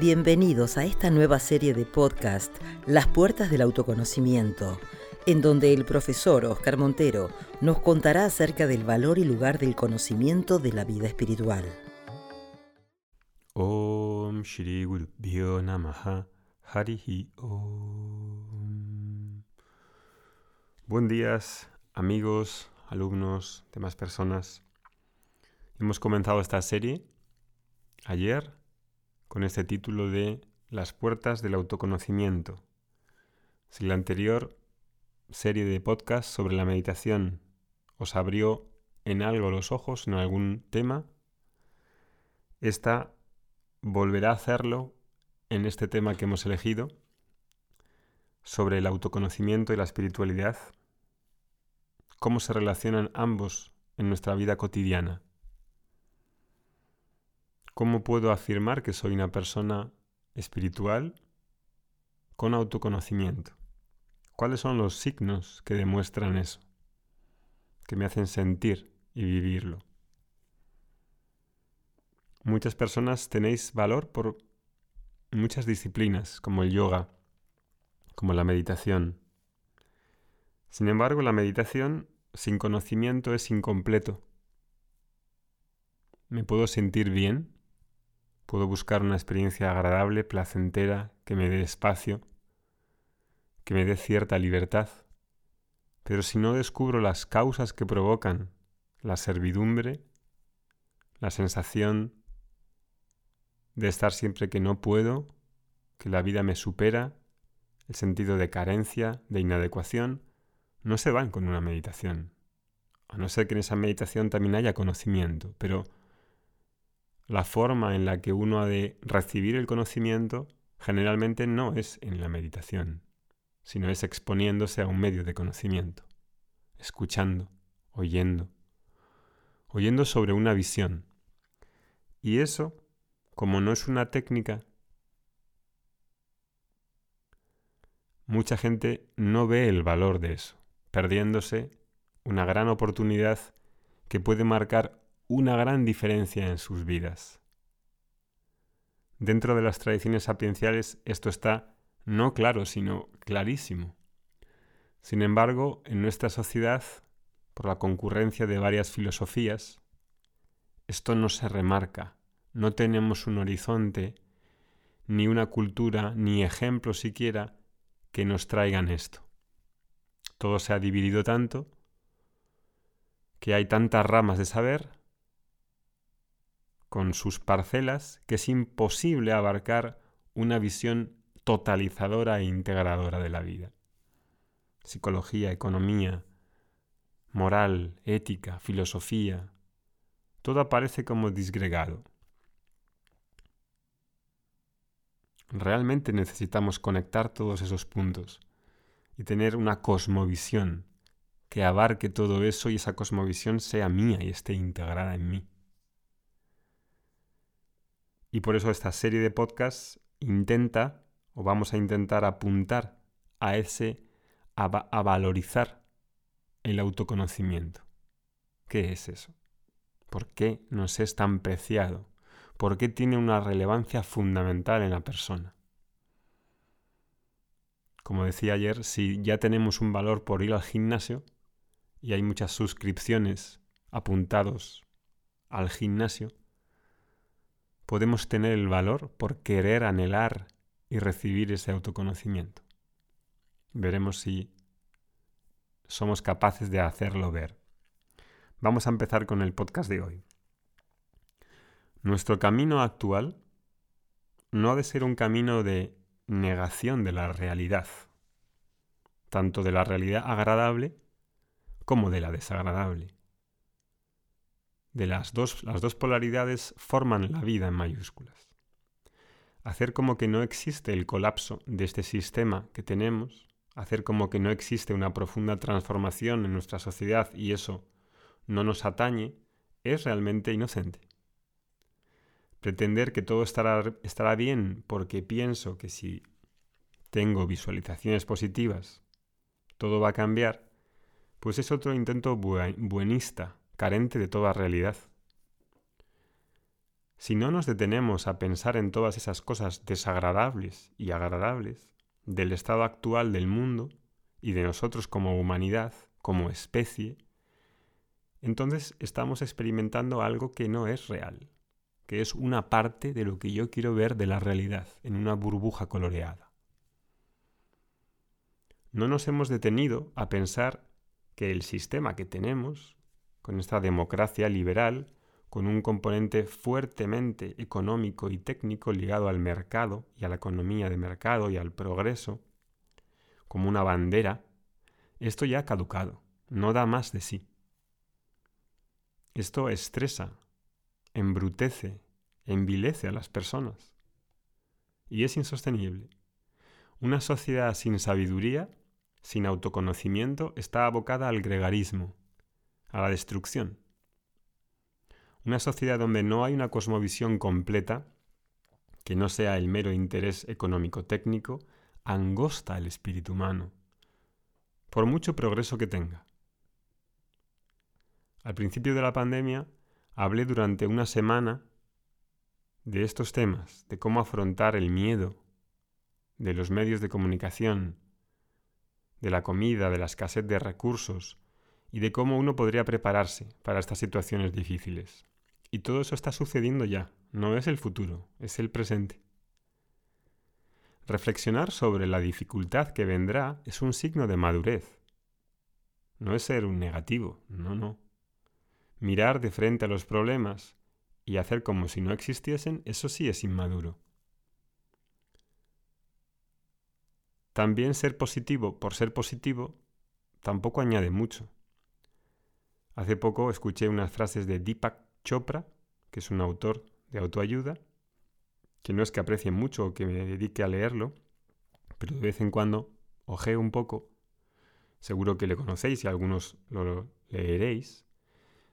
Bienvenidos a esta nueva serie de podcast, Las Puertas del Autoconocimiento, en donde el profesor Oscar Montero nos contará acerca del valor y lugar del conocimiento de la vida espiritual. Om Shri Guru Namaha Harihi Om. Buen días, amigos, alumnos, demás personas. Hemos comenzado esta serie ayer con este título de Las puertas del autoconocimiento. Si la anterior serie de podcast sobre la meditación os abrió en algo los ojos en algún tema, esta volverá a hacerlo en este tema que hemos elegido sobre el autoconocimiento y la espiritualidad, cómo se relacionan ambos en nuestra vida cotidiana. ¿Cómo puedo afirmar que soy una persona espiritual con autoconocimiento? ¿Cuáles son los signos que demuestran eso? Que me hacen sentir y vivirlo. Muchas personas tenéis valor por muchas disciplinas, como el yoga, como la meditación. Sin embargo, la meditación sin conocimiento es incompleto. Me puedo sentir bien Puedo buscar una experiencia agradable, placentera, que me dé espacio, que me dé cierta libertad. Pero si no descubro las causas que provocan la servidumbre, la sensación de estar siempre que no puedo, que la vida me supera, el sentido de carencia, de inadecuación, no se van con una meditación. A no ser que en esa meditación también haya conocimiento, pero la forma en la que uno ha de recibir el conocimiento generalmente no es en la meditación, sino es exponiéndose a un medio de conocimiento, escuchando, oyendo, oyendo sobre una visión. Y eso, como no es una técnica, mucha gente no ve el valor de eso, perdiéndose una gran oportunidad que puede marcar una gran diferencia en sus vidas. Dentro de las tradiciones sapienciales esto está no claro, sino clarísimo. Sin embargo, en nuestra sociedad, por la concurrencia de varias filosofías, esto no se remarca, no tenemos un horizonte, ni una cultura, ni ejemplos siquiera que nos traigan esto. Todo se ha dividido tanto que hay tantas ramas de saber con sus parcelas que es imposible abarcar una visión totalizadora e integradora de la vida. Psicología, economía, moral, ética, filosofía, todo aparece como disgregado. Realmente necesitamos conectar todos esos puntos y tener una cosmovisión que abarque todo eso y esa cosmovisión sea mía y esté integrada en mí. Y por eso esta serie de podcasts intenta, o vamos a intentar apuntar a ese, a, valorizar el autoconocimiento. ¿Qué es eso? ¿Por qué nos es tan preciado? ¿Por qué tiene una relevancia fundamental en la persona? Como decía ayer, si ya tenemos un valor por ir al gimnasio y hay muchas suscripciones apuntados al gimnasio, podemos tener el valor por querer anhelar y recibir ese autoconocimiento. Veremos si somos capaces de hacerlo ver. Vamos a empezar con el podcast de hoy. Nuestro camino actual no ha de ser un camino de negación de la realidad, tanto de la realidad agradable como de la desagradable de las dos, las dos polaridades forman la vida en mayúsculas. Hacer como que no existe el colapso de este sistema que tenemos, hacer como que no existe una profunda transformación en nuestra sociedad y eso no nos atañe, es realmente inocente. Pretender que todo estará, estará bien porque pienso que si tengo visualizaciones positivas, todo va a cambiar, pues es otro intento buenista carente de toda realidad. si no nos detenemos a pensar en todas esas cosas desagradables y agradables del estado actual del mundo y de nosotros como humanidad, como especie, entonces estamos experimentando algo que no es real, que es una parte de lo que yo quiero ver de la realidad, en una burbuja coloreada. No nos hemos detenido a pensar que el sistema que tenemos, con esta democracia liberal, con un componente fuertemente económico y técnico ligado al mercado y a la economía de mercado y al progreso, como una bandera, esto ya ha caducado, no da más de sí. Esto estresa, embrutece, envilece a las personas. Y es insostenible. Una sociedad sin sabiduría, sin autoconocimiento, está abocada al gregarismo, a la destrucción. Una sociedad donde no hay una cosmovisión completa, que no sea el mero interés económico-técnico, angosta el espíritu humano, por mucho progreso que tenga. Al principio de la pandemia hablé durante una semana de estos temas, de cómo afrontar el miedo, de los medios de comunicación, de la comida, de la escasez de recursos y de cómo uno podría prepararse para estas situaciones difíciles. Y todo eso está sucediendo ya, no es el futuro, es el presente. Reflexionar sobre la dificultad que vendrá es un signo de madurez. No es ser un negativo, no, no. Mirar de frente a los problemas y hacer como si no existiesen, eso sí es inmaduro. También ser positivo por ser positivo tampoco añade mucho. Hace poco escuché unas frases de Deepak Chopra, que es un autor de autoayuda, que no es que aprecie mucho o que me dedique a leerlo, pero de vez en cuando ojeo un poco, seguro que le conocéis y algunos lo leeréis,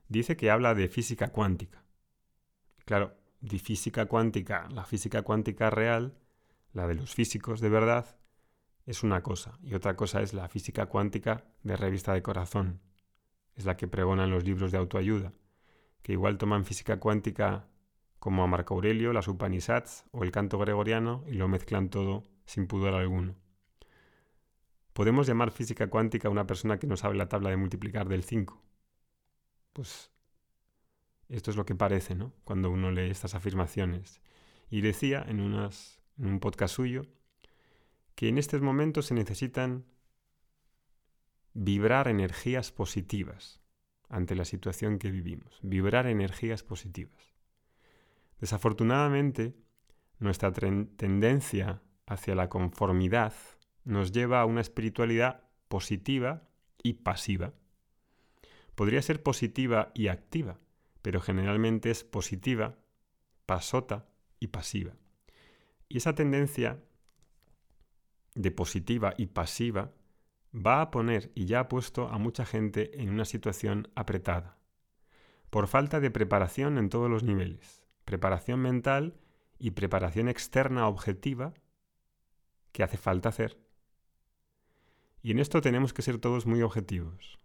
dice que habla de física cuántica. Claro, de física cuántica, la física cuántica real, la de los físicos de verdad, es una cosa, y otra cosa es la física cuántica de revista de corazón, es la que pregonan los libros de autoayuda que igual toman física cuántica como a Marco Aurelio, las Upanishads o el canto gregoriano y lo mezclan todo sin pudor alguno. ¿Podemos llamar física cuántica a una persona que no sabe la tabla de multiplicar del 5? Pues esto es lo que parece, ¿no? Cuando uno lee estas afirmaciones. Y decía en, unas, en un podcast suyo que en estos momentos se necesitan vibrar energías positivas ante la situación que vivimos, vibrar energías positivas. Desafortunadamente, nuestra tendencia hacia la conformidad nos lleva a una espiritualidad positiva y pasiva. Podría ser positiva y activa, pero generalmente es positiva, pasota y pasiva. Y esa tendencia de positiva y pasiva va a poner y ya ha puesto a mucha gente en una situación apretada, por falta de preparación en todos los niveles, preparación mental y preparación externa objetiva que hace falta hacer. Y en esto tenemos que ser todos muy objetivos.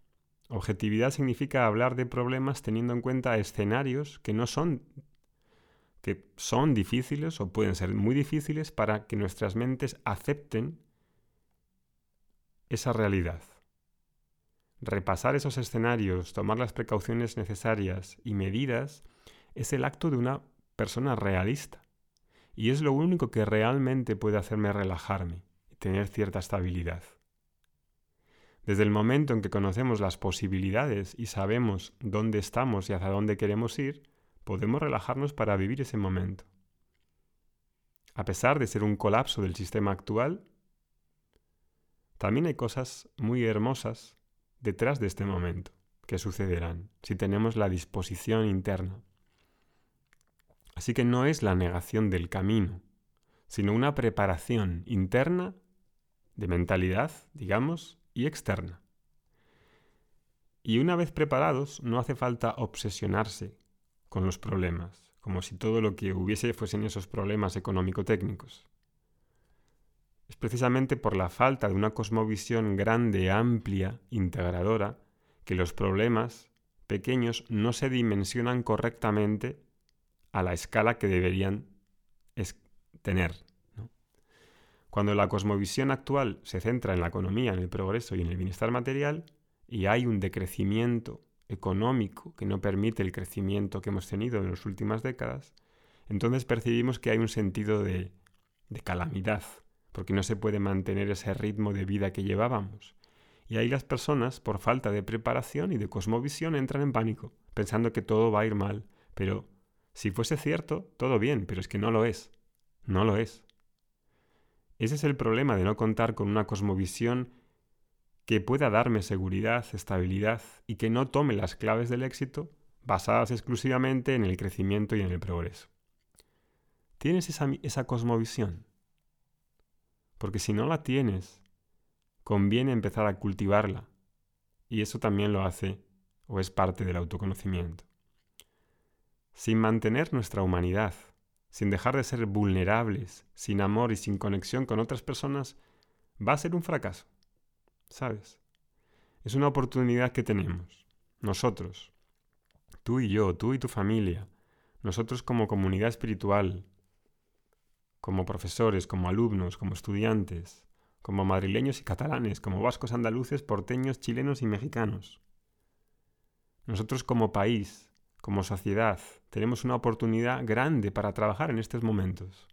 Objetividad significa hablar de problemas teniendo en cuenta escenarios que no son que son difíciles o pueden ser muy difíciles para que nuestras mentes acepten esa realidad. Repasar esos escenarios, tomar las precauciones necesarias y medidas es el acto de una persona realista. Y es lo único que realmente puede hacerme relajarme y tener cierta estabilidad. Desde el momento en que conocemos las posibilidades y sabemos dónde estamos y hacia dónde queremos ir, podemos relajarnos para vivir ese momento. A pesar de ser un colapso del sistema actual, también hay cosas muy hermosas detrás de este momento que sucederán si tenemos la disposición interna. Así que no es la negación del camino, sino una preparación interna de mentalidad, digamos, y externa. Y una vez preparados, no hace falta obsesionarse con los problemas, como si todo lo que hubiese fuesen esos problemas económico-técnicos. Es precisamente por la falta de una cosmovisión grande, amplia, integradora, que los problemas pequeños no se dimensionan correctamente a la escala que deberían tener. Cuando la cosmovisión actual se centra en la economía, en el progreso y en el bienestar material, y hay un decrecimiento económico que no permite el crecimiento que hemos tenido en las últimas décadas, entonces percibimos que hay un sentido de, de calamidad, porque no se puede mantener ese ritmo de vida que llevábamos. Y ahí las personas, por falta de preparación y de cosmovisión, entran en pánico, pensando que todo va a ir mal. Pero si fuese cierto, todo bien, pero es que no lo es. No lo es. Ese es el problema de no contar con una cosmovisión que pueda darme seguridad, estabilidad y que no tome las claves del éxito basadas exclusivamente en el crecimiento y en el progreso. ¿Tienes esa, esa cosmovisión? Porque si no la tienes, conviene empezar a cultivarla. Y eso también lo hace o es parte del autoconocimiento. Sin mantener nuestra humanidad, sin dejar de ser vulnerables, sin amor y sin conexión con otras personas, va a ser un fracaso. ¿Sabes? Es una oportunidad que tenemos, nosotros, tú y yo, tú y tu familia, nosotros como comunidad espiritual, como profesores, como alumnos, como estudiantes, como madrileños y catalanes, como vascos andaluces, porteños, chilenos y mexicanos. Nosotros como país, como sociedad, tenemos una oportunidad grande para trabajar en estos momentos.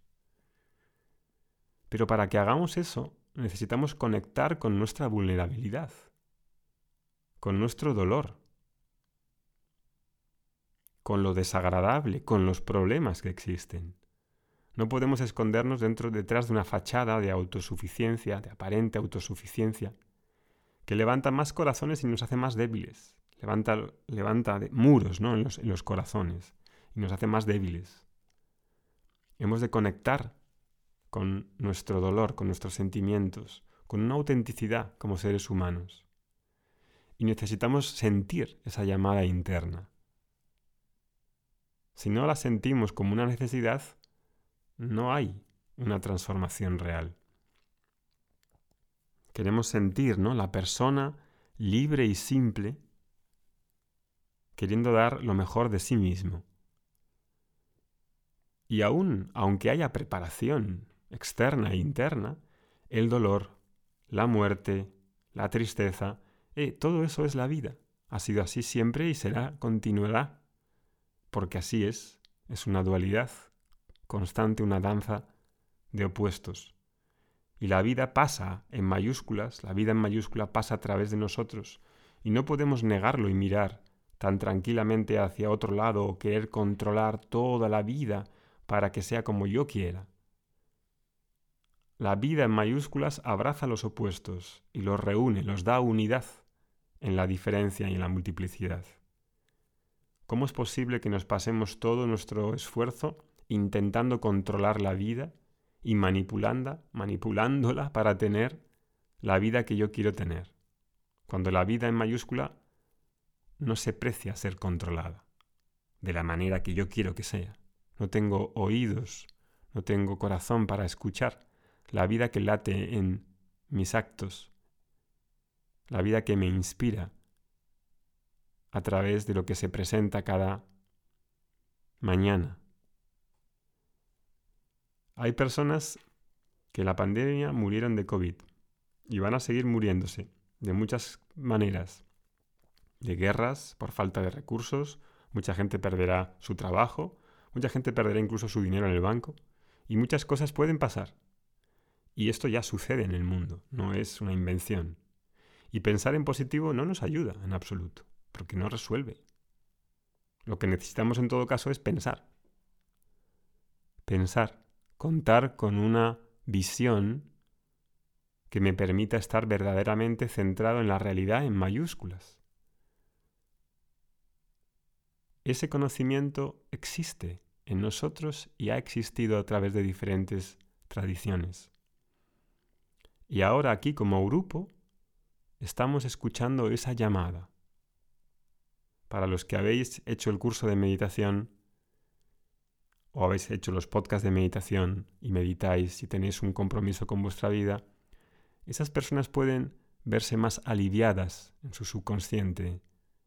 Pero para que hagamos eso, necesitamos conectar con nuestra vulnerabilidad, con nuestro dolor, con lo desagradable, con los problemas que existen. No podemos escondernos dentro detrás de una fachada de autosuficiencia, de aparente autosuficiencia, que levanta más corazones y nos hace más débiles levanta, levanta muros ¿no? en, los, en los corazones y nos hace más débiles. Hemos de conectar con nuestro dolor, con nuestros sentimientos, con una autenticidad como seres humanos. Y necesitamos sentir esa llamada interna. Si no la sentimos como una necesidad, no hay una transformación real. Queremos sentir, ¿no? La persona libre y simple queriendo dar lo mejor de sí mismo. Y aún, aunque haya preparación externa e interna, el dolor, la muerte, la tristeza, eh, todo eso es la vida. Ha sido así siempre y será, continuará, porque así es, es una dualidad constante, una danza de opuestos. Y la vida pasa en mayúsculas, la vida en mayúscula pasa a través de nosotros, y no podemos negarlo y mirar tan tranquilamente hacia otro lado o querer controlar toda la vida para que sea como yo quiera. La vida en mayúsculas abraza los opuestos y los reúne, los da unidad en la diferencia y en la multiplicidad. ¿Cómo es posible que nos pasemos todo nuestro esfuerzo intentando controlar la vida y manipulándola, para tener la vida que yo quiero tener? Cuando la vida en mayúscula no se precia ser controlada de la manera que yo quiero que sea. No tengo oídos, no tengo corazón para escuchar la vida que late en mis actos, la vida que me inspira a través de lo que se presenta cada mañana. Hay personas que la pandemia murieron de COVID y van a seguir muriéndose de muchas maneras de guerras por falta de recursos, mucha gente perderá su trabajo, mucha gente perderá incluso su dinero en el banco, y muchas cosas pueden pasar. Y esto ya sucede en el mundo, no es una invención. Y pensar en positivo no nos ayuda en absoluto, porque no resuelve. Lo que necesitamos en todo caso es pensar. Pensar, contar con una visión que me permita estar verdaderamente centrado en la realidad en mayúsculas. Ese conocimiento existe en nosotros y ha existido a través de diferentes tradiciones. Y ahora aquí como grupo estamos escuchando esa llamada. Para los que habéis hecho el curso de meditación o habéis hecho los podcasts de meditación y meditáis y tenéis un compromiso con vuestra vida, esas personas pueden verse más aliviadas en su subconsciente,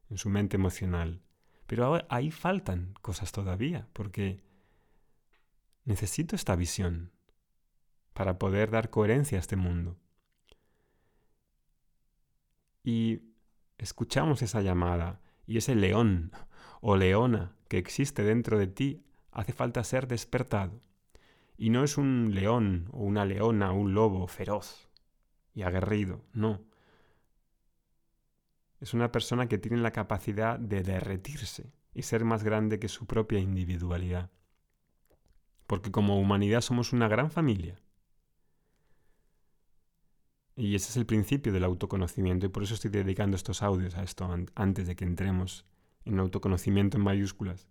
en su mente emocional, Pero ahí faltan cosas todavía, porque necesito esta visión para poder dar coherencia a este mundo. Y escuchamos esa llamada y ese león o leona que existe dentro de ti hace falta ser despertado. Y no es un león o una leona un lobo feroz y aguerrido, no. Es una persona que tiene la capacidad de derretirse y ser más grande que su propia individualidad. Porque como humanidad somos una gran familia. Y ese es el principio del autoconocimiento y por eso estoy dedicando estos audios a esto antes de que entremos en autoconocimiento en mayúsculas.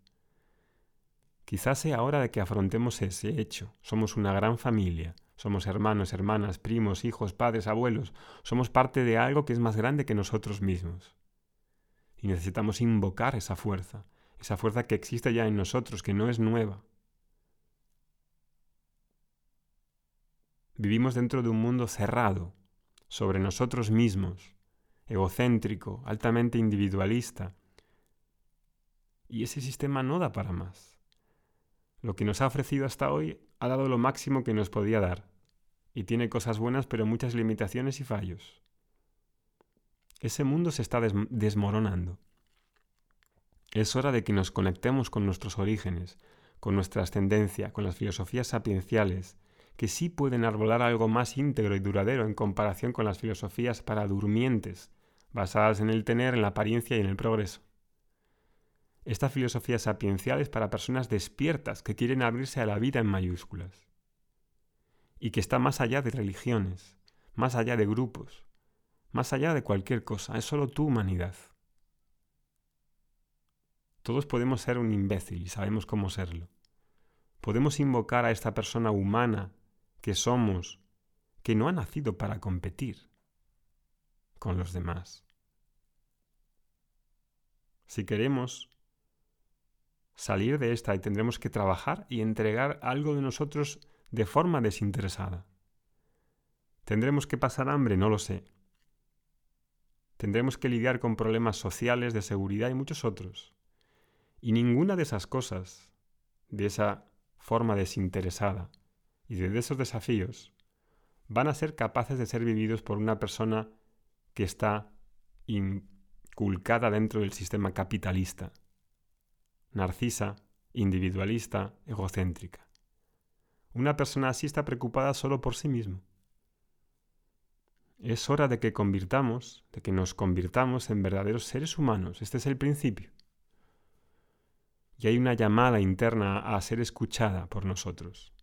Quizás sea hora de que afrontemos ese hecho. Somos una gran familia. Somos hermanos, hermanas, primos, hijos, padres, abuelos. Somos parte de algo que es más grande que nosotros mismos. Y necesitamos invocar esa fuerza, esa fuerza que existe ya en nosotros, que no es nueva. Vivimos dentro de un mundo cerrado, sobre nosotros mismos, egocéntrico, altamente individualista. Y ese sistema no da para más. Lo que nos ha ofrecido hasta hoy ha dado lo máximo que nos podía dar, y tiene cosas buenas pero muchas limitaciones y fallos. Ese mundo se está desmoronando. Es hora de que nos conectemos con nuestros orígenes, con nuestra ascendencia, con las filosofías sapienciales, que sí pueden arbolar algo más íntegro y duradero en comparación con las filosofías para durmientes, basadas en el tener, en la apariencia y en el progreso. Esta filosofía sapiencial es para personas despiertas que quieren abrirse a la vida en mayúsculas y que está más allá de religiones, más allá de grupos, más allá de cualquier cosa, es solo tu humanidad. Todos podemos ser un imbécil y sabemos cómo serlo. Podemos invocar a esta persona humana que somos, que no ha nacido para competir con los demás. Si queremos salir de esta y tendremos que trabajar y entregar algo de nosotros de forma desinteresada. ¿Tendremos que pasar hambre? No lo sé. Tendremos que lidiar con problemas sociales, de seguridad y muchos otros. Y ninguna de esas cosas, de esa forma desinteresada y de esos desafíos, van a ser capaces de ser vividos por una persona que está inculcada dentro del sistema capitalista, narcisa, individualista, egocéntrica. Una persona así está preocupada solo por sí mismo. Es hora de que convirtamos, de que nos convirtamos en verdaderos seres humanos. Este es el principio. Y hay una llamada interna a ser escuchada por nosotros.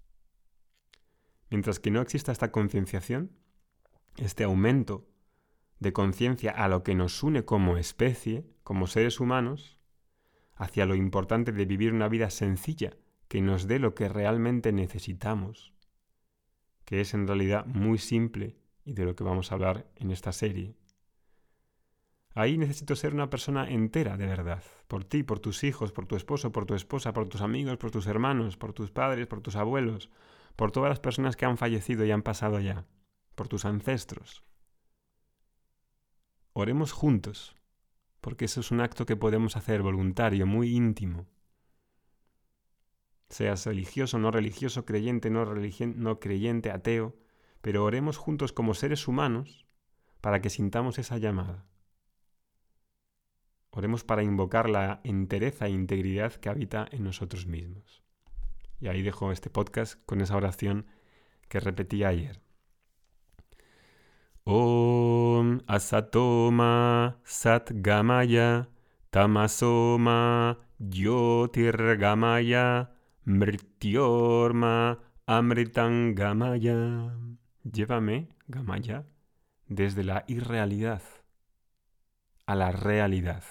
Mientras que no exista esta concienciación, este aumento de conciencia a lo que nos une como especie, como seres humanos, hacia lo importante de vivir una vida sencilla que nos dé lo que realmente necesitamos, que es en realidad muy simple y de lo que vamos a hablar en esta serie. Ahí necesito ser una persona entera de verdad, por ti, por tus hijos, por tu esposo, por tu esposa, por tus amigos, por tus hermanos, por tus padres, por tus abuelos, por todas las personas que han fallecido y han pasado ya, por tus ancestros. Oremos juntos porque eso es un acto que podemos hacer voluntario, muy íntimo. Seas religioso, no religioso, creyente, no, no creyente, ateo, pero oremos juntos como seres humanos para que sintamos esa llamada. Oremos para invocar la entereza e integridad que habita en nosotros mismos. Y ahí dejo este podcast con esa oración que repetí ayer. Om Asatoma Satgamaya Tamasoma Yotirgamaya Mrityorma Amritangamaya. Llévame, Gamaya, desde la irrealidad a la realidad,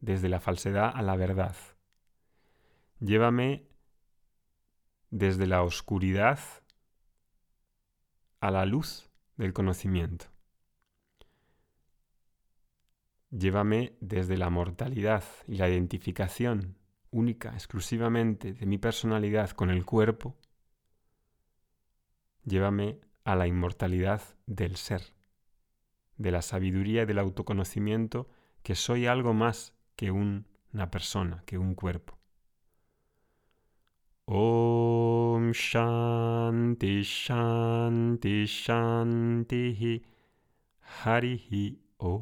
desde la falsedad a la verdad. Llévame desde la oscuridad a la luz del conocimiento. Llévame desde la mortalidad y la identificación única, exclusivamente de mi personalidad con el cuerpo, llévame a la inmortalidad del ser, de la sabiduría y del autoconocimiento que soy algo más que una persona, que un cuerpo. ॐ शान्ति शान्ति शान्तिः। हरिः ओ